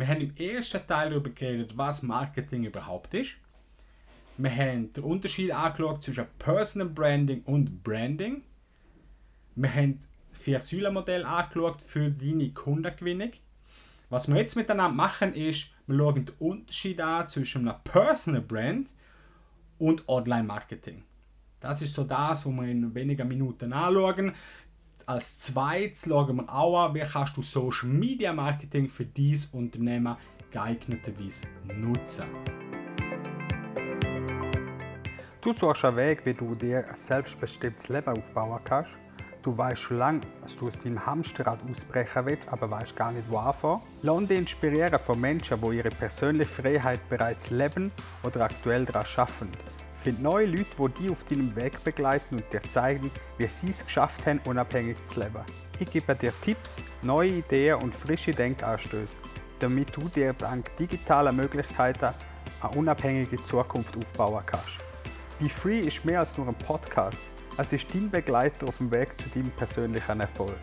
Wir haben im ersten Teil darüber geredet, was Marketing überhaupt ist. Wir haben den Unterschied angeschaut zwischen Personal Branding und Branding. Wir haben das Vier-Säulen-Modell angeschaut für deine Kundengewinnung. Was wir jetzt miteinander machen, ist, wir schauen den Unterschied an zwischen einem Personal Brand und Online-Marketing. Das ist so das, was wir in wenigen Minuten anschauen. Als zweites schauen wir auch an, wie kannst du Social Media Marketing für dieses Unternehmen geeigneterweise nutzen. Du suchst einen Weg, wie du dir ein selbstbestimmtes Leben aufbauen kannst. Du weißt schon lange, dass du aus deinem Hamsterrad ausbrechen willst, aber weißt gar nicht, wo anfangen. Lass dich inspirieren von Menschen, die ihre persönliche Freiheit bereits leben oder aktuell daran arbeiten. Find neue Leute, die dich auf deinem Weg begleiten und dir zeigen, wie sie es geschafft haben, unabhängig zu leben. Ich gebe dir Tipps, neue Ideen und frische Denkanstöße, damit du dir dank digitaler Möglichkeiten eine unabhängige Zukunft aufbauen kannst. Be Free ist mehr als nur ein Podcast. Es ist dein Begleiter auf dem Weg zu deinem persönlichen Erfolg.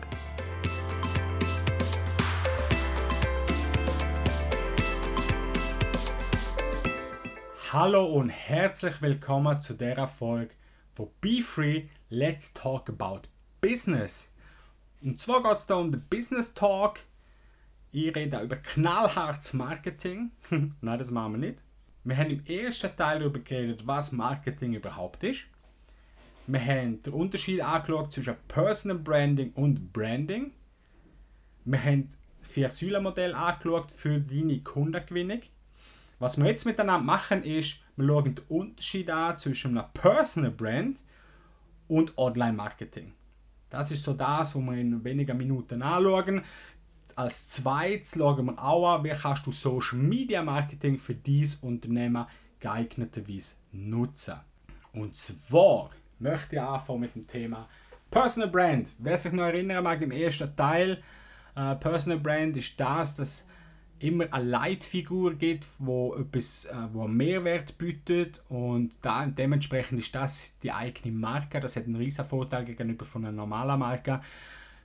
Hallo und herzlich willkommen zu der Folge von Be Free, Let's Talk About Business. Und zwar geht es da um den Business Talk. Ich rede über knallhartes Marketing. Nein, das machen wir nicht. Wir haben im ersten Teil darüber geredet, was Marketing überhaupt ist. Wir haben den Unterschied angeschaut zwischen Personal Branding und Branding. Wir haben das Vier-Säulen-Modell angeschaut für deine Kundengewinnung. Was wir jetzt miteinander machen, ist, wir schauen den Unterschied an zwischen einem Personal Brand und Online-Marketing. Das ist so das, was wir in wenigen Minuten anschauen. Als zweites schauen wir auch an, wie kannst du Social Media Marketing für dieses Unternehmen geeigneterweise nutzen. Und zwar möchte ich anfangen mit dem Thema Personal Brand. Wer sich noch erinnern mag, im ersten Teil, äh, Personal Brand ist das, dass immer eine Leitfigur gibt, wo etwas, äh, wo einen Mehrwert bietet und da, dementsprechend ist das die eigene Marke. Das hat einen riesen Vorteil gegenüber von einer normalen Marke.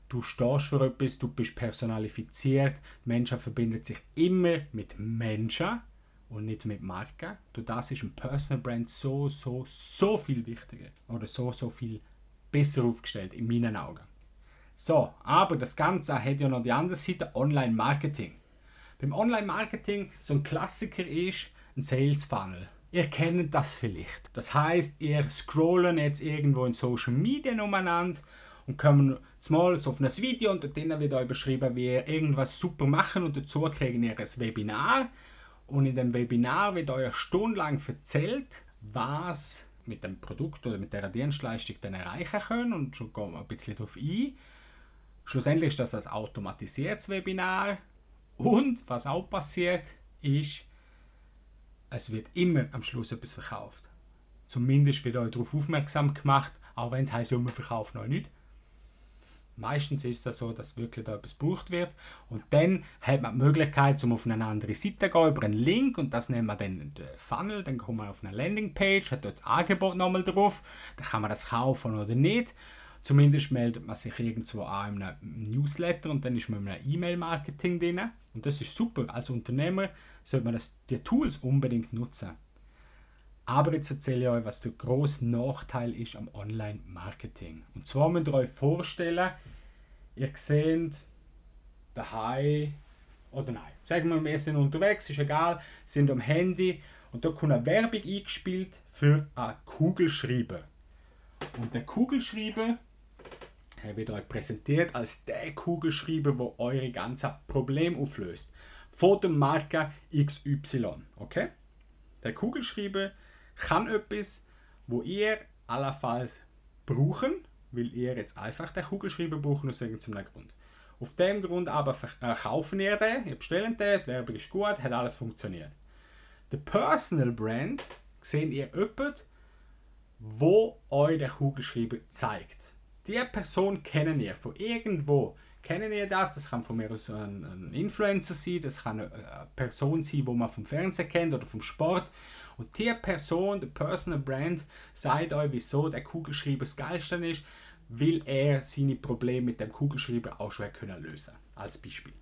Du stehst für etwas, du bist personalifiziert. Menschen verbinden sich immer mit Menschen und nicht mit Marken. Durch das ist ein Personal Brand so, so, so viel wichtiger oder so, so viel besser aufgestellt in meinen Augen. So, aber das Ganze hat ja noch die andere Seite Online-Marketing. Beim Online-Marketing so ein Klassiker ist ein Sales Funnel. Ihr kennt das vielleicht. Das heißt, ihr scrollen jetzt irgendwo in Social Media umeinander und kommen mal auf ein Video und dort wird euch beschrieben, wie ihr irgendwas super machen und dazu kriegen ihr ein Webinar. Und in dem Webinar wird euch stundenlang erzählt, was mit dem Produkt oder mit der Dienstleistung dann erreichen können und schon gehen wir ein bisschen darauf ein. Schlussendlich ist das ein automatisiertes Webinar und was auch passiert, ist, es wird immer am Schluss etwas verkauft. Zumindest wird euch darauf aufmerksam gemacht, auch wenn es heißt, man verkauft noch nicht. Meistens ist es so, dass wirklich da etwas gebraucht wird. Und dann hat man die Möglichkeit, um auf eine andere Seite zu gehen, über einen Link. Und das nennen wir dann den Funnel. Dann kommt man auf eine Landingpage, hat dort das Angebot nochmal drauf. Dann kann man das kaufen oder nicht. Zumindest meldet man sich irgendwo an in einem Newsletter und dann ist man in einem E-Mail-Marketing drin. Und das ist super. Als Unternehmer sollte man das, die Tools unbedingt nutzen. Aber jetzt erzähle ich euch, was der große Nachteil ist am Online-Marketing. Und zwar müsst ihr euch vorstellen, ihr seht daheim oder nein, sagen wir, wir sind unterwegs, ist egal, sind am Handy und da kommt eine Werbung eingespielt für einen Kugelschreiber. Und der Kugelschreiber er wird euch präsentiert als der Kugelschreiber, der eure ganze Problem auflöst. Von der Marke XY. Okay? Der Kugelschreiber kann etwas, wo ihr allenfalls brauchen, weil ihr jetzt einfach den Kugelschreiber braucht aus irgendeinem Grund. Auf dem Grund aber kaufen ihr den, ihr bestellt den, die Werbung ist gut, hat alles funktioniert. Der Personal Brand seht ihr jemanden, wo euch der Kugelschreiber zeigt die Person kennen ihr von irgendwo. Kennen ihr das? Das kann von mir aus ein, ein Influencer sein, das kann eine Person sein, die man vom Fernsehen kennt oder vom Sport. Und die Person, der Personal Brand, sagt euch, wieso der Kugelschreiber das Geilste ist, weil er seine Probleme mit dem Kugelschreiber auch schon können lösen Als Beispiel.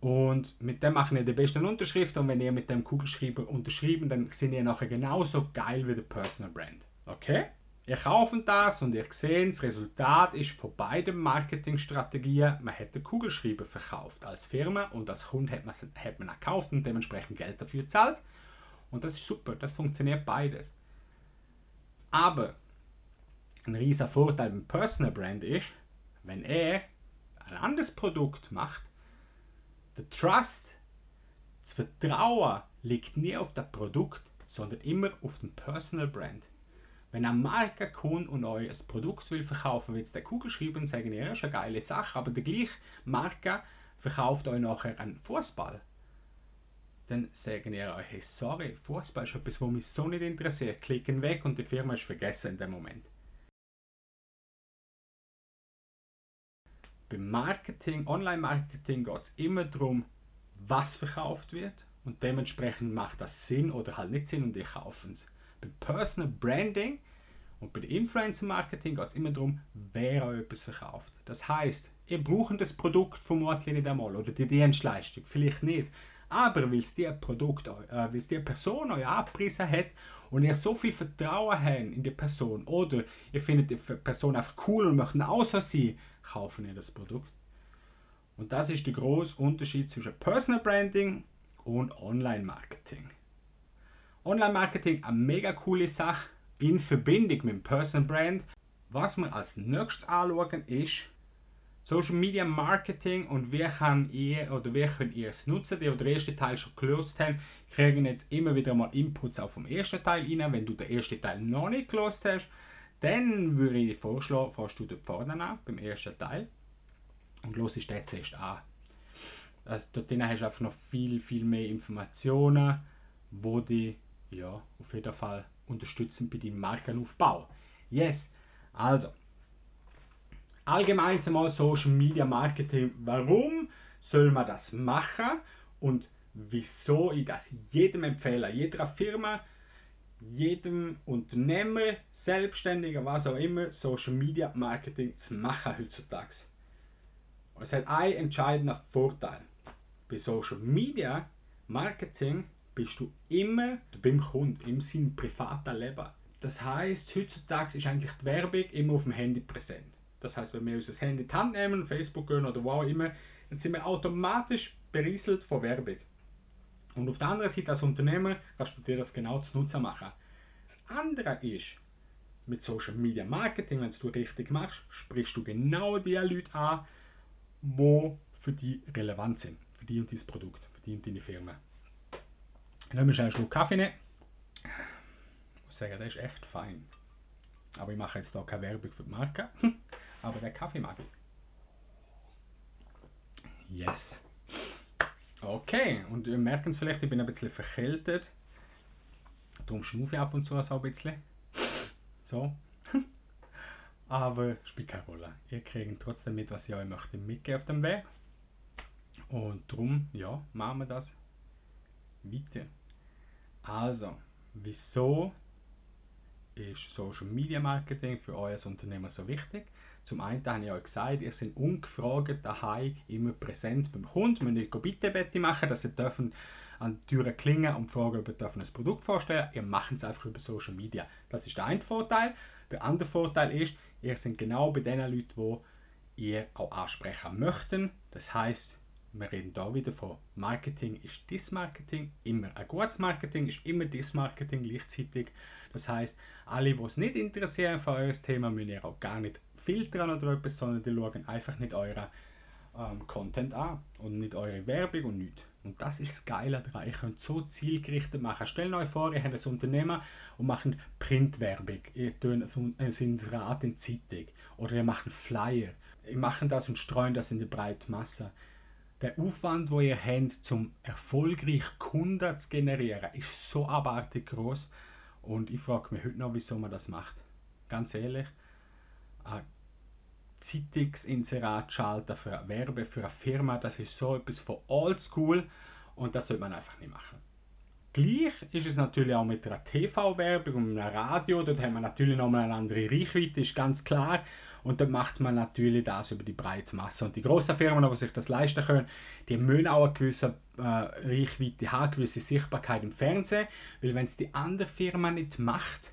Und mit dem machen ihr die besten Unterschriften und wenn ihr mit dem Kugelschreiber unterschrieben, dann sind ihr nachher genauso geil wie der Personal Brand. Okay? Ihr kauft das und ihr seht, das Resultat ist von beiden Marketingstrategien, man hat den Kugelschreiber verkauft als Firma und als Kunde hat man, hat man gekauft und dementsprechend Geld dafür gezahlt. Und das ist super, das funktioniert beides. Aber ein riesiger Vorteil beim Personal Brand ist, wenn er ein anderes Produkt macht, der Trust, das Vertrauen liegt nie auf dem Produkt, sondern immer auf dem Personal Brand. Wenn eine Marke kommt und euch ein Produkt will verkaufen, will der Kugelschreiber sagen, ja, ist eine geile Sache, aber die gleiche Marke verkauft euch nachher einen Fußball. Dann sagen ihr euch, hey, sorry, Fußball ist etwas, was mich so nicht interessiert. Klicken weg und die Firma ist vergessen in dem Moment. Beim Marketing, Online-Marketing geht es immer darum, was verkauft wird und dementsprechend macht das Sinn oder halt nicht Sinn und die kaufen es. Beim Personal Branding und bei Influencer Marketing geht es immer darum, wer euch etwas verkauft. Das heißt, ihr braucht das Produkt vermutlich nicht einmal oder die Dienstleistung, vielleicht nicht. Aber weil es die äh, Person euch abgerissen hat und ihr so viel Vertrauen habt in die Person oder ihr findet die Person einfach cool und möchtet auch so sein, kaufen ihr das Produkt. Und das ist der große Unterschied zwischen Personal Branding und Online Marketing. Online Marketing eine mega coole Sache in Verbindung mit dem Personal Brand. Was wir als nächstes anschauen ist Social Media Marketing und wie kann ihr oder wie könnt ihr es nutzen, die den ersten Teil schon gelöst haben, kriegen jetzt immer wieder mal Inputs auch vom ersten Teil rein. Wenn du den ersten Teil noch nicht gelöst hast, dann würde ich dir vorschlagen, fährst du dort vorne an, beim ersten Teil und los ist den zuerst an. Also dort hast du einfach noch viel, viel mehr Informationen, wo die ja, auf jeden Fall unterstützen bei deinem Markenaufbau. Yes, also allgemein zumal Social Media Marketing. Warum soll man das machen und wieso ich das jedem empfehle, jeder Firma, jedem Unternehmer, Selbstständiger, was auch immer, Social Media Marketing zu machen heutzutage. es hat einen entscheidenden Vorteil. Bei Social Media Marketing bist du immer beim Kunden, in seinem privaten Leben. Das heißt, heutzutage ist eigentlich die Werbung immer auf dem Handy präsent. Das heißt, wenn wir unser Handy in die Hand nehmen, Facebook gehen oder wo auch immer, dann sind wir automatisch berieselt von Werbung. Und auf der anderen Seite als Unternehmer kannst du dir das genau zu Nutzen machen. Das andere ist, mit Social Media Marketing, wenn du richtig machst, sprichst du genau die Leute an, die für dich relevant sind, für dich und dein Produkt, für dich und deine Firma. Lassen wir schnell einen Schluck Kaffee nehmen. Ich muss sagen, der ist echt fein. Aber ich mache jetzt hier keine Werbung für die Marke. Aber der Kaffee mag ich. Yes. Okay, und wir merken es vielleicht, ich bin ein bisschen verkältet. Darum schnaufe ich ab und zu so ein bisschen. So. Aber spielt keine Rolle. Ihr kriegt trotzdem mit, was ich euch möchte mitgeben auf dem Weg. Und darum, ja, machen wir das weiter. Also, wieso ist Social Media Marketing für euer Unternehmen so wichtig? Zum einen habe ich euch gesagt, ihr seid ungefragt daheim immer präsent beim Kunden. Wir müssen bitte bitte machen, dass sie dürfen an die Türen klingen und fragen, ob ihr ein Produkt vorstellen Ihr macht es einfach über Social Media. Das ist der eine Vorteil. Der andere Vorteil ist, ihr seid genau bei den Leuten, die ihr auch ansprechen möchten. Das heißt, wir reden da wieder von Marketing ist Dismarketing. Immer ein gutes Marketing ist immer Dismarketing gleichzeitig. Das heißt, alle, die es nicht interessieren für euer Thema, müssen ihr auch gar nicht filtern oder etwas, sondern die schauen einfach nicht euren ähm, Content an und nicht eure Werbung und nichts. Und das ist das Geile daran. Ihr könnt so zielgerichtet machen. Stellt euch vor, ihr habt ein Unternehmen und macht Printwerbung. Ihr tun ein Inserat in Zeitung oder ihr macht Flyer. Ihr macht das und streuen das in die breite Masse der Aufwand, wo ihr habt, um erfolgreich Kunden zu generieren, ist so abartig groß. Und ich frage mich heute noch, wieso man das macht. Ganz ehrlich, ein Zeitungsinserat schalten für Werbe für eine Firma, das ist so etwas von oldschool und das sollte man einfach nicht machen. Gleich ist es natürlich auch mit einer TV-Werbung und einem Radio, dort haben wir natürlich nochmal eine andere Reichweite, ist ganz klar. Und dann macht man natürlich das über die breite Masse. Und die großen Firmen, die sich das leisten können, die müssen auch eine gewisse äh, Reichweite haben, eine gewisse Sichtbarkeit im Fernsehen. Weil wenn es die andere Firma nicht macht,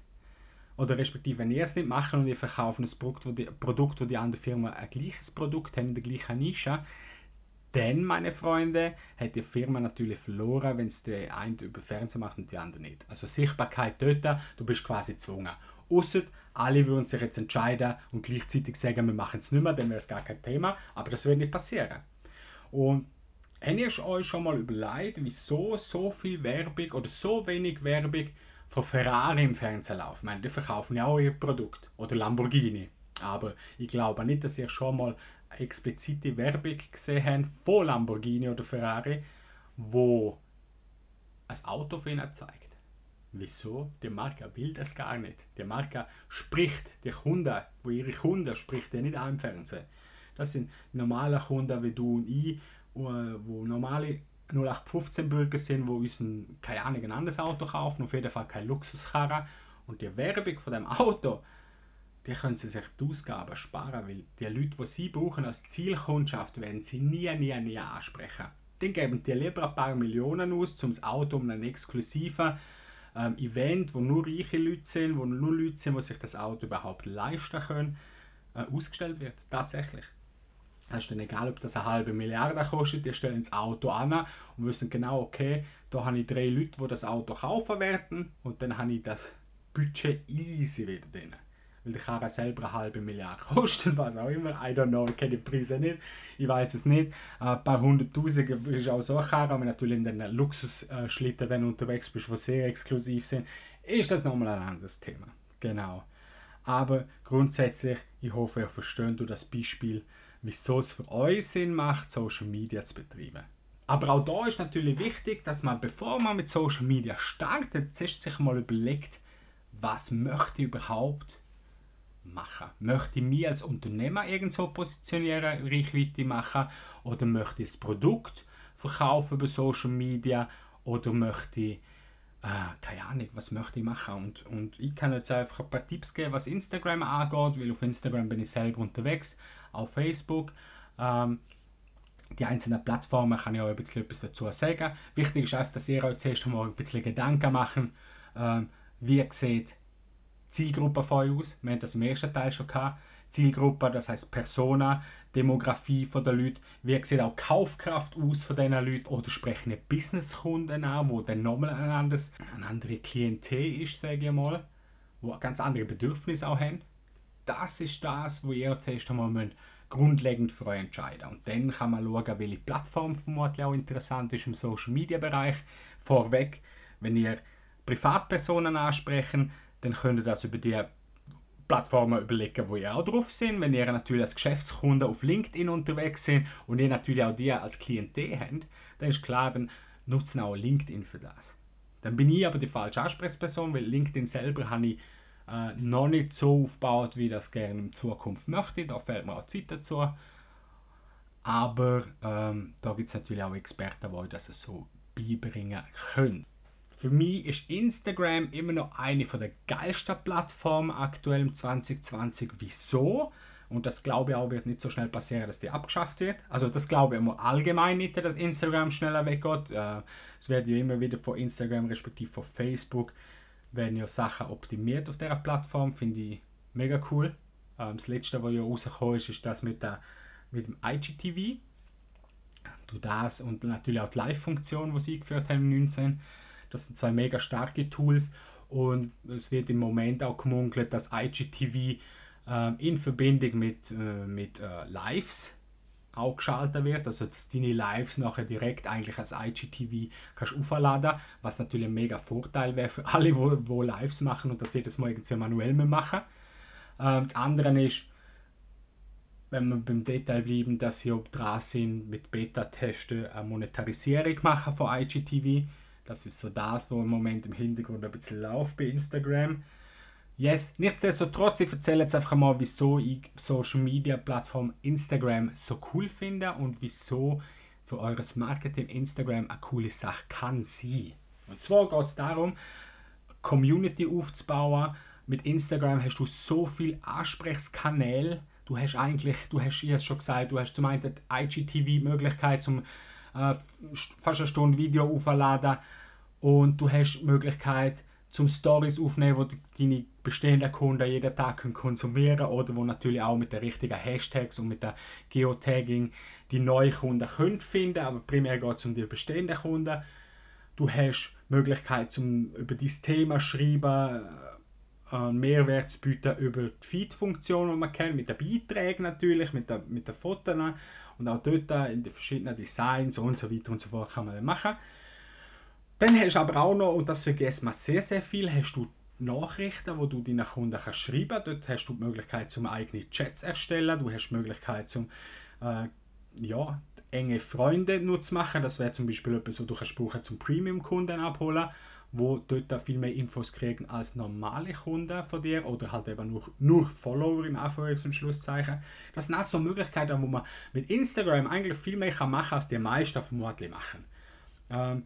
oder respektive wenn ihr es nicht macht und ihr verkauft ein Produkt, wo die, Produkt, wo die andere Firma ein gleiches Produkt hat, in der gleichen Nische, dann, meine Freunde, hat die Firma natürlich verloren, wenn es der eine über Fernsehen macht und die andere nicht. Also Sichtbarkeit dort, du bist quasi gezwungen. Ausser alle würden sich jetzt entscheiden und gleichzeitig sagen, wir machen es nicht mehr, dann wäre es gar kein Thema. Aber das wird nicht passieren. Und habt ihr euch schon mal überlegt, wieso so viel Werbung oder so wenig Werbung von Ferrari im Fernsehen läuft? Ich meine, die verkaufen ja auch ihr Produkt. Oder Lamborghini. Aber ich glaube nicht, dass ihr schon mal explizite Werbung gesehen habt von Lamborghini oder Ferrari, wo ein Auto für ihn zeigt. Wieso? Die Marke will das gar nicht. Die Marke spricht die Kunden, wo ihre Kunden spricht er nicht auch im Fernsehen. Das sind normale Kunden wie du und ich, wo normale 0815 Bürger sind, wo uns ein, keine Ahnung, ein anderes Auto kaufen, auf jeden Fall kein Luxuskarre. Und die Werbung von dem Auto, die können sie sich die Ausgaben sparen, weil die Leute, die sie brauchen als Zielkundschaft, werden sie nie, nie, nie ansprechen. Dann geben die lieber ein paar Millionen aus, um das Auto um einen exklusiven ähm, Event, wo nur reiche Leute sind, wo nur Leute sind, die sich das Auto überhaupt leisten können, äh, ausgestellt wird. Tatsächlich. Es ist dann egal, ob das eine halbe Milliarde kostet, die stellen das Auto an und wissen genau, okay, da habe ich drei Leute, die das Auto kaufen werden und dann habe ich das Budget easy wieder drin weil die Karre selber eine halbe Milliarde kostet, was auch immer. I don't know, ich kenne die Preise nicht, ich weiß es nicht. Ein paar hunderttausend ist auch so eine Karre, aber natürlich in den Luxusschlitten dann unterwegs bist, die sehr exklusiv sind, ist das nochmal ein anderes Thema. Genau. Aber grundsätzlich, ich hoffe, ihr versteht das Beispiel, wieso es für euch Sinn macht, Social Media zu betreiben. Aber auch da ist natürlich wichtig, dass man, bevor man mit Social Media startet, sich mal überlegt, was möchte ich überhaupt machen? Möchte ich mich als Unternehmer irgendwo positionieren, Reichweite machen oder möchte ich das Produkt verkaufen über Social Media oder möchte ich äh, keine Ahnung, was möchte ich machen und, und ich kann jetzt einfach ein paar Tipps geben, was Instagram angeht, weil auf Instagram bin ich selber unterwegs, auf Facebook ähm, die einzelnen Plattformen kann ich auch ein bisschen etwas dazu sagen. Wichtig ist einfach, dass ihr euch zuerst einmal ein bisschen Gedanken machen, ähm, wie sieht Zielgruppe von euch aus. Wir haben das im ersten Teil schon gehabt. Zielgruppe, das heißt Persona, Demografie von der Leute, wie sieht auch Kaufkraft aus von diesen Leuten oder sprechen Businesskunden an, wo dann nochmal ein anderes, eine andere Klientel ist, sage ich mal, wo ganz andere Bedürfnisse auch haben. Das ist das, wo ihr zuerst einmal müsst, grundlegend für euch entscheiden. Und dann kann man schauen, welche Plattform vermutlich auch interessant ist im Social Media Bereich. Vorweg, wenn ihr Privatpersonen ansprechen, dann könnt ihr das über die Plattformen überlegen, wo ihr auch drauf sind. Wenn ihr natürlich als Geschäftskunde auf LinkedIn unterwegs sind und ihr natürlich auch die als Klientel habt, dann ist klar, dann nutzen auch LinkedIn für das. Dann bin ich aber die falsche Ansprechperson, weil LinkedIn selber habe ich äh, noch nicht so aufgebaut, wie ich das gerne in Zukunft möchte. Da fällt mir auch Zeit dazu. Aber ähm, da gibt es natürlich auch Experten, die das so beibringen können. Für mich ist Instagram immer noch eine der geilsten Plattformen aktuell im 2020. Wieso? Und das glaube ich auch wird nicht so schnell passieren, dass die abgeschafft wird. Also das glaube ich immer allgemein nicht, dass Instagram schneller weggeht. Äh, es wird ja immer wieder von Instagram respektive von Facebook werden ja Sachen optimiert auf dieser Plattform. Finde ich mega cool. Ähm, das letzte, was ja rausgekommen ist, ist das mit, der, mit dem IGTV. Du das und natürlich auch die Live-Funktion, die sie eingeführt haben im 19 das sind zwei mega starke Tools und es wird im Moment auch gemunkelt, dass IGTV äh, in Verbindung mit, äh, mit äh, Lives auch geschaltet wird, also dass deine Lives nachher direkt eigentlich als IGTV kannst aufladen, was natürlich ein mega Vorteil wäre für alle, wo, wo Lives machen und das jedes Mal irgendwie manuell mehr machen. Ähm, das andere ist, wenn wir beim Detail bleiben, dass sie auch dran sind, mit Beta-Testen eine Monetarisierung machen von IGTV. Das ist so das, was im Moment im Hintergrund ein bisschen läuft bei Instagram. Yes, nichtsdestotrotz, ich erzähle jetzt einfach mal, wieso ich Social Media Plattform Instagram so cool finde und wieso für eures Marketing Instagram eine coole Sache kann sein. Und zwar geht es darum, Community aufzubauen. Mit Instagram hast du so viele Ansprechkanäle, Du hast eigentlich, du hast ich schon gesagt, du hast zum einen die IGTV-Möglichkeit zum äh, fast eine Stunde Video aufladen und du hast die Möglichkeit zum Stories aufnehmen, wo deine bestehenden Kunden jeden Tag können konsumieren oder wo natürlich auch mit den richtigen Hashtags und mit der Geotagging die neuen Kunden können finden, aber primär geht es um die bestehenden Kunden. Du hast die Möglichkeit zum über dieses Thema schreiben, äh, einen Mehrwert zu bieten über die Feed-Funktion, die man kennt, mit den Beiträgen natürlich, mit den, mit den Fotos und auch dort in den verschiedenen Designs und so weiter und so fort kann man das machen. Dann hast du aber auch noch, und das vergisst man sehr, sehr viel, hast du Nachrichten, wo du deinen Kunden kannst schreiben kannst. Dort hast du die Möglichkeit, zum eigene Chats erstellen. Du hast die Möglichkeit, zum äh, ja, enge Freunde nur zu machen. Das wäre zum Beispiel etwas, was du kannst brauchen zum Premium-Kunden abholen, wo dort viel mehr Infos kriegen als normale Kunden von dir oder halt eben nur, nur Follower in Anführungs- und Schlusszeichen. Das sind also Möglichkeiten, wo man mit Instagram eigentlich viel mehr machen kann, als die meisten vermutlich machen. Ähm,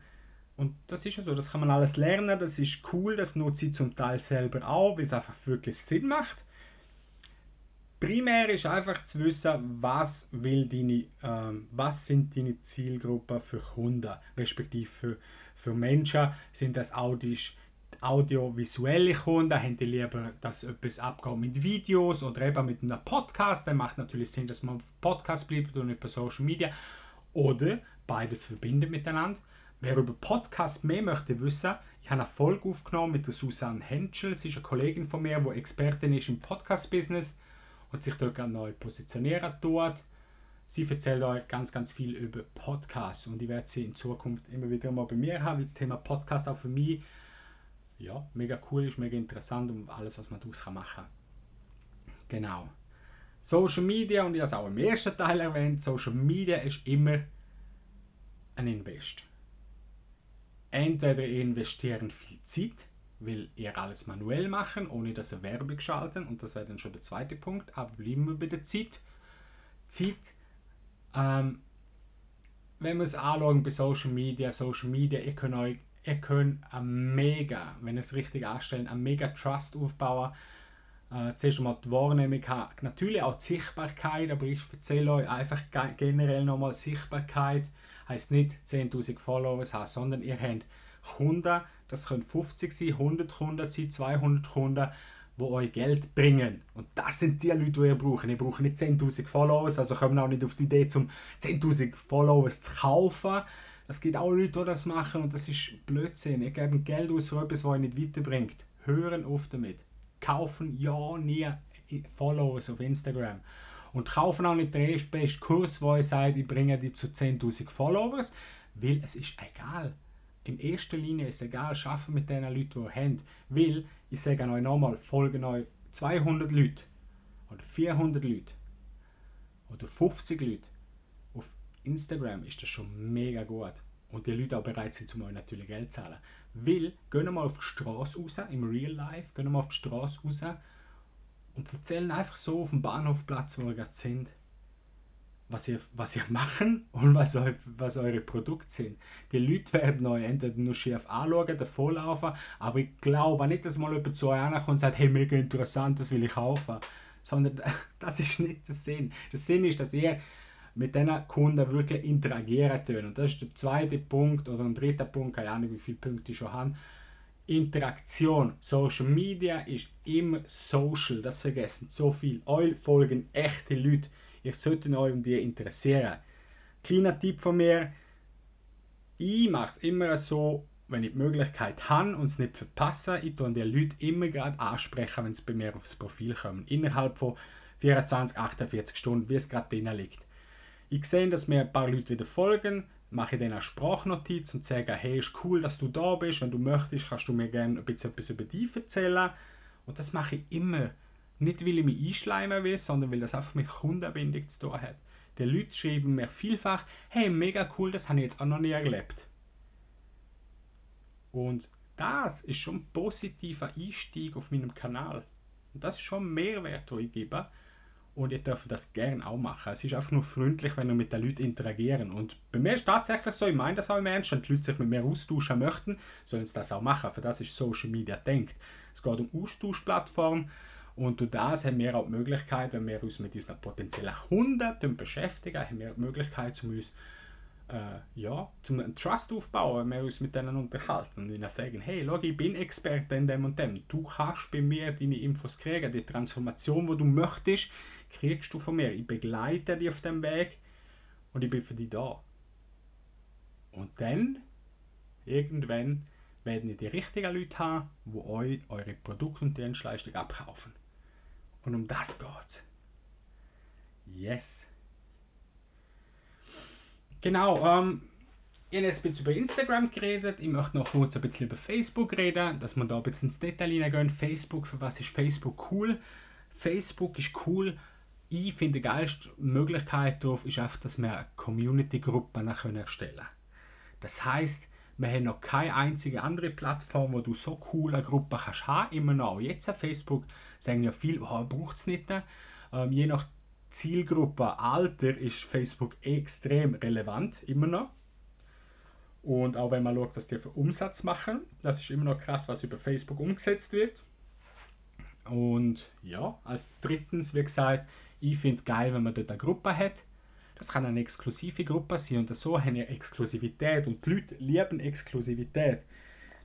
und das ist ja so, das kann man alles lernen, das ist cool, das nutze ich zum Teil selber auch, weil es einfach wirklich Sinn macht. Primär ist einfach zu wissen, was, will deine, ähm, was sind deine Zielgruppen für Kunden, respektive für, für Menschen. Sind das audisch, audiovisuelle Kunden? Haben die lieber, dass etwas abgeht mit Videos oder eben mit einem Podcast? Dann macht natürlich Sinn, dass man auf Podcast bleibt und nicht bei Social Media. Oder beides verbindet miteinander. Wer über Podcast mehr möchte wissen, ich habe eine Folge aufgenommen mit der Susanne Henschel. Sie ist eine Kollegin von mir, die Expertin ist im Podcast-Business und sich dort gerne neu positionieren tut. Sie erzählt euch ganz, ganz viel über Podcasts und ich werde sie in Zukunft immer wieder mal bei mir haben, weil das Thema Podcast auch für mich ja, mega cool ist, mega interessant und alles, was man daraus machen kann. Genau. Social Media, und ich habe es auch im ersten Teil erwähnt, Social Media ist immer ein Invest entweder ihr investieren viel Zeit, weil ihr alles manuell machen, ohne dass ihr Werbung schalten, und das wäre dann schon der zweite Punkt, aber bleiben wir bei der Zeit. Zeit, ähm, wenn wir es anschauen bei Social Media, Social Media, ihr könnt euch ihr könnt ein mega, wenn ihr es richtig anstellen, ein mega Trust aufbauen. Äh, zuerst einmal die Wahrnehmung haben, natürlich auch die Sichtbarkeit, aber ich erzähle euch einfach generell nochmal Sichtbarkeit heißt nicht 10.000 Followers haben, sondern ihr habt Kunden, das können 50 sein, 100 Kunden sein, 200 Kunden, die euch Geld bringen. Und das sind die Leute, die ihr braucht. Ihr braucht nicht 10.000 Followers, also kommt auch nicht auf die Idee, um 10.000 Followers zu kaufen. Es gibt auch Leute, die das machen und das ist Blödsinn. Ihr gebt Geld aus für etwas, was euch nicht weiterbringt. Hören auf damit. Kaufen ja nie Followers auf Instagram und kaufen auch nicht den ersten Kurs, wo ich sage, ich bringe die zu 10.000 Followers, weil es ist egal. In erster Linie ist es egal, schaffen mit den Leuten, die ihr habt. Weil, ich sage euch nochmal, folgen euch 200 Leute oder 400 Leute oder 50 Leute auf Instagram ist das schon mega gut. Und die Leute auch bereit sind, um euch natürlich Geld zu zahlen. Weil, gehen mal auf die Straße raus, im Real Life, gehen mal auf die Straße raus und erzählen einfach so auf dem Bahnhofplatz, wo wir gerade sind, was ihr, was ihr machen und was, eu, was eure Produkte sind. Die Leute werden euch entweder nur schief anschauen, davonlaufen, aber ich glaube nicht, dass mal jemand zu euch ankommt und sagt, hey, mega interessant, das will ich kaufen. Sondern das ist nicht der Sinn. Der Sinn ist, dass ihr mit diesen Kunden wirklich interagieren könnt. Und das ist der zweite Punkt oder ein dritter Punkt, keine Ahnung, wie viele Punkte ich schon habe Interaktion. Social Media ist immer social, das vergessen so viel. Euch folgen echte Leute. Ihr solltet euch um die interessieren. Kleiner Tipp von mir. Ich mache es immer so, wenn ich die Möglichkeit habe und es nicht verpasse, ich tue die Leute immer gerade ansprechen, wenn sie bei mir aufs Profil kommen. Innerhalb von 24, 48 Stunden, wie es gerade drin liegt. Ich sehe, dass mir ein paar Leute wieder folgen, mache ich dann eine Sprachnotiz und sage, hey, ist cool, dass du da bist. Wenn du möchtest, kannst du mir gerne ein bisschen etwas über dich erzählen. Und das mache ich immer. Nicht, weil ich mich einschleimen will, sondern weil das einfach mit Kundenbindung zu tun hat. Die Leute schreiben mir vielfach, hey, mega cool, das habe ich jetzt auch noch nie erlebt. Und das ist schon ein positiver Einstieg auf meinem Kanal. Und das ist schon Mehrwert, den ich gebe und ihr dürft das gerne auch machen. Es ist einfach nur freundlich, wenn ihr mit den Leuten interagieren. Und bei mir ist es tatsächlich so, ich meine das auch im Ernst, wenn die Leute sich mit mir austauschen möchten, sollen sie das auch machen. Für das ist Social Media denkt. Es geht um Austauschplattform Und durch das haben wir auch die Möglichkeit, wenn wir uns mit unseren potenziellen Kunden beschäftigen, haben wir die Möglichkeit, um uns äh, ja, zum Trust aufbauen, wir uns mit denen unterhalten und ihnen sagen, hey, schau, ich bin Experte in dem und dem, du kannst bei mir deine Infos kriegen, die Transformation, die du möchtest, kriegst du von mir. Ich begleite dich auf dem Weg und ich bin für dich da. Und dann, irgendwann, werden ihr die richtigen Leute haben, die euch eure Produkte und Dienstleistungen abkaufen. Und um das geht's. Yes. Genau, ähm, ich habe jetzt ein bisschen über Instagram geredet. Ich möchte noch kurz ein bisschen über Facebook reden, dass man da ein bisschen ins Detail hineingehen. Facebook, für was ist Facebook cool? Facebook ist cool. Ich finde, die geilste Möglichkeit darauf ist einfach, dass wir Community-Gruppen erstellen können. Das heißt, wir haben noch keine einzige andere Plattform, wo du so coole Gruppen kannst haben. Immer noch. Jetzt auf Facebook sagen ja viele, oh, braucht es nicht. Ähm, je nach Zielgruppe Alter ist Facebook extrem relevant, immer noch. Und auch wenn man schaut, was die für Umsatz machen, das ist immer noch krass, was über Facebook umgesetzt wird. Und ja, als drittens, wie gesagt, ich finde geil, wenn man dort eine Gruppe hat. Das kann eine exklusive Gruppe sein und so haben ihr Exklusivität und die Leute lieben Exklusivität.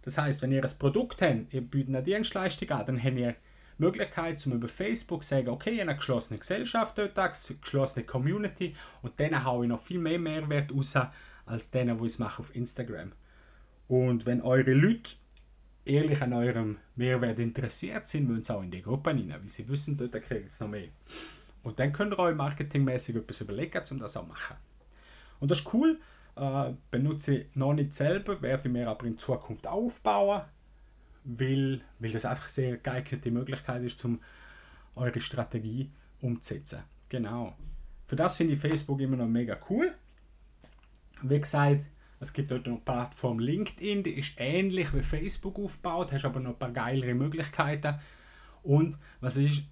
Das heißt, wenn ihr ein Produkt habt, ihr bietet eine Dienstleistung an, dann habt ihr Möglichkeit, zum über Facebook zu sagen, okay, ich habe eine geschlossene Gesellschaft dort, eine geschlossene Community und dann haue ich noch viel mehr Mehrwert raus, als denen, die es machen auf Instagram. Und wenn eure Leute ehrlich an eurem Mehrwert interessiert sind, wollen sie auch in die Gruppe rein, weil sie wissen, dort kriegen sie noch mehr. Und dann könnt ihr euch marketingmäßig etwas überlegen, um das auch zu machen. Und das ist cool, äh, benutze ich noch nicht selber, werde ich mir aber in Zukunft aufbauen weil, weil das einfach sehr geeignete Möglichkeit ist, um eure Strategie umzusetzen. Genau. Für das finde ich Facebook immer noch mega cool. Wie gesagt, es gibt dort noch Plattform LinkedIn, die ist ähnlich wie Facebook aufgebaut, hast aber noch ein paar geilere Möglichkeiten. Und was ist,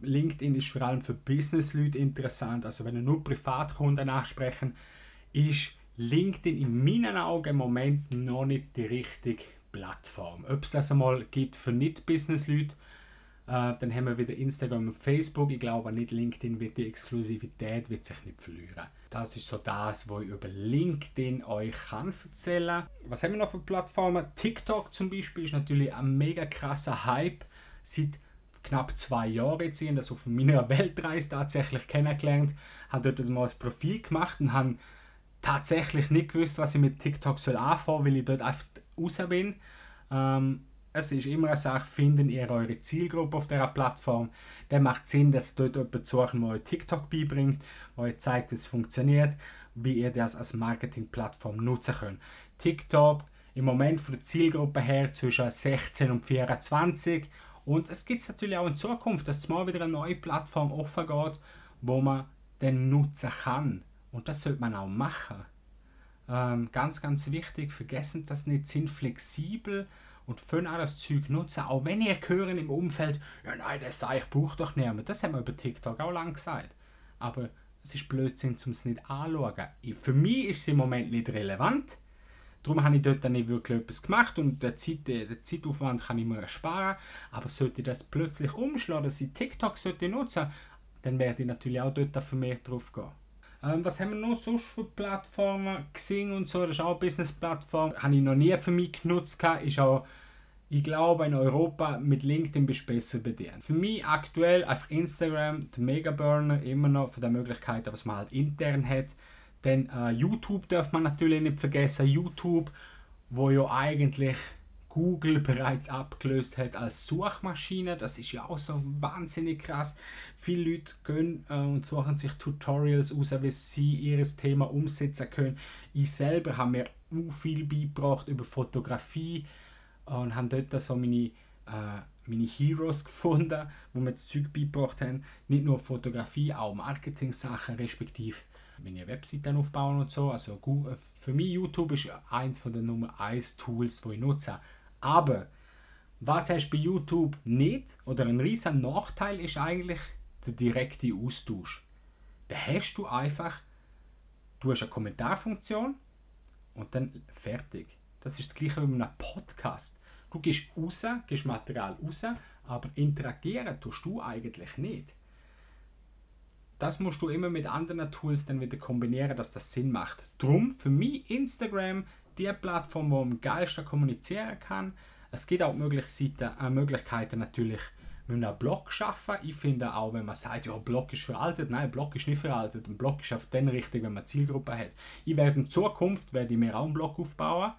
LinkedIn ist vor allem für Business-Leute interessant. Also wenn ihr nur Privatkunden ansprechen, ist LinkedIn in meinen Augen im Moment noch nicht die richtige Plattform. Ob es das einmal gibt für Nicht-Business-Leute, äh, dann haben wir wieder Instagram und Facebook. Ich glaube nicht, LinkedIn wird die Exklusivität wird sich nicht verlieren. Das ist so das, was ich über LinkedIn euch kann erzählen. Was haben wir noch für Plattformen? TikTok zum Beispiel ist natürlich ein mega krasser Hype. Seit knapp zwei Jahren jetzt, ich das auf meiner Weltreise tatsächlich kennengelernt, habe dort mal ein Profil gemacht und habe tatsächlich nicht gewusst, was ich mit TikTok soll anfangen, weil ich dort einfach raus bin. Ähm, es ist immer eine Sache, finden ihr eure Zielgruppe auf dieser Plattform. Dann macht Sinn, dass dort jemand suchen, der euch TikTok beibringt, der euch zeigt, wie es funktioniert, wie ihr das als Marketingplattform nutzen könnt. TikTok im Moment von der Zielgruppe her zwischen 16 und 24 und es gibt natürlich auch in Zukunft, dass mal wieder eine neue Plattform offen geht, wo man den nutzen kann. Und das sollte man auch machen. Ähm, ganz, ganz wichtig, vergessen das nicht, sind flexibel und können auch das Zeug nutzen. Auch wenn ihr hören im Umfeld, ja nein, das sei ich brauche doch niemand. Das haben wir über TikTok auch lange gesagt. Aber es ist Blödsinn, um es nicht anzuschauen. Für mich ist es im Moment nicht relevant. Darum habe ich dort nicht wirklich etwas gemacht und den, Zeit, den Zeitaufwand kann ich mir ersparen. Aber sollte ich das plötzlich umschlagen, dass ich TikTok sollte nutzen dann werde ich natürlich auch dort vermehrt drauf gehen. Ähm, was haben wir noch sonst für Plattformen? Xing und so, das ist auch eine Business-Plattform. Habe ich noch nie für mich genutzt. Ist auch, ich glaube, in Europa mit LinkedIn bist du besser bedient. Für mich aktuell einfach Instagram, der Megaburner, immer noch von der Möglichkeit, was man halt intern hat. Dann äh, YouTube darf man natürlich nicht vergessen. YouTube, wo ja eigentlich Google bereits abgelöst hat als Suchmaschine. Das ist ja auch so wahnsinnig krass. Viele Leute gehen äh, und suchen sich Tutorials aus, wie sie ihr Thema umsetzen können. Ich selber habe mir viel beigebracht über Fotografie und habe dort so meine, äh, meine Heroes gefunden, wo mir das Zeug beigebracht haben. Nicht nur Fotografie, auch Marketing-Sachen, respektive meine Webseiten aufbauen und so. Also für mich YouTube ist eins von den Nummer 1 Tools, die ich nutze. Aber was hast du bei YouTube nicht oder ein riesen Nachteil ist eigentlich der direkte Austausch. Da hast du einfach, du hast eine Kommentarfunktion und dann fertig. Das ist das gleiche wie mit einem Podcast. Du gehst raus, gehst Material raus, aber interagieren tust du eigentlich nicht. Das musst du immer mit anderen Tools dann wieder kombinieren, dass das Sinn macht. Drum für mich Instagram die Plattform, wo man am geilsten kommunizieren kann. Es gibt auch Möglichkeiten, äh, Möglichkeiten natürlich mit einem Blog schaffen. Ich finde auch, wenn man sagt, ja, Blog ist veraltet, nein, Blog ist nicht veraltet. Ein Blog ist auf den richtig, wenn man Zielgruppe hat. Ich werde in Zukunft werde ich mir auch einen Blog aufbauen,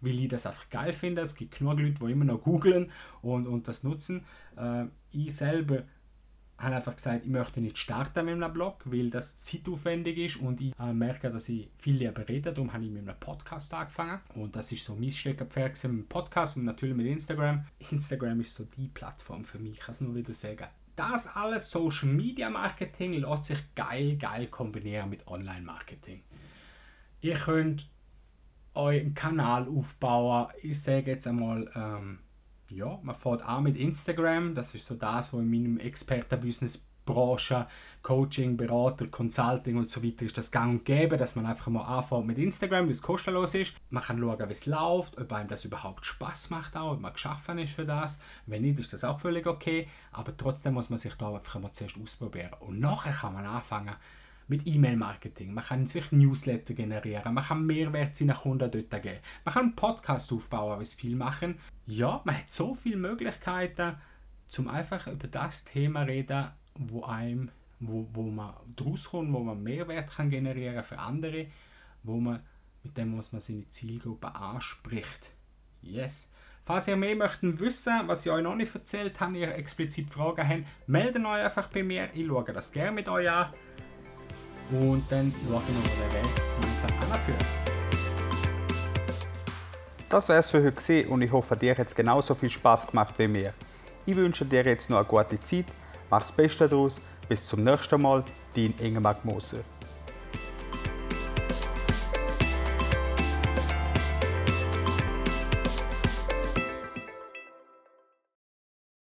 weil ich das einfach geil finde. Es gibt genug Leute, die immer noch googeln und, und das nutzen. Äh, ich selber habe einfach gesagt, ich möchte nicht starten mit einem Blog, weil das zeitaufwendig ist und ich äh, merke, dass ich viel lieber rede. Darum habe ich mit einem Podcast angefangen. Und das ist so mein Steckerpferd mit dem Podcast und natürlich mit Instagram. Instagram ist so die Plattform für mich, ich kann es nur wieder sagen. Das alles Social Media Marketing lässt sich geil, geil kombinieren mit Online Marketing. Ihr könnt euren Kanal aufbauen. Ich sage jetzt einmal, ähm, ja, man fährt an mit Instagram. Das ist so das, was in meinem Expertenbusiness Branche, Coaching, Berater, Consulting und so weiter ist das gang und gäbe, dass man einfach mal anfängt mit Instagram, wie es kostenlos ist. Man kann schauen, wie es läuft, ob einem das überhaupt Spaß macht auch, ob man geschaffen ist für das. Wenn nicht, ist das auch völlig okay. Aber trotzdem muss man sich da einfach mal zuerst ausprobieren. Und nachher kann man anfangen, mit E-Mail-Marketing. Man kann sich Newsletter generieren, man kann Mehrwert seinen Kunden dort geben. Man kann einen Podcast aufbauen, was viel machen. Ja, man hat so viele Möglichkeiten, zum einfach über das Thema reden, wo einem, wo, wo man draus kommt, wo man Mehrwert kann generieren für andere, wo man mit dem muss man seine Zielgruppe anspricht. Yes. Falls ihr mehr möchten wissen, was ich euch noch nicht erzählt habe, ihr explizit Fragen habt, meldet euch einfach bei mir. Ich schaue das gerne mit euch an. Und dann schauen wir, wo der Weg gemeinsam anführt. Das wäre es für heute und ich hoffe, dir hat es genauso viel Spaß gemacht wie mir. Ich wünsche dir jetzt noch eine gute Zeit, mach das Beste daraus, bis zum nächsten Mal, dein Ingemar Moser.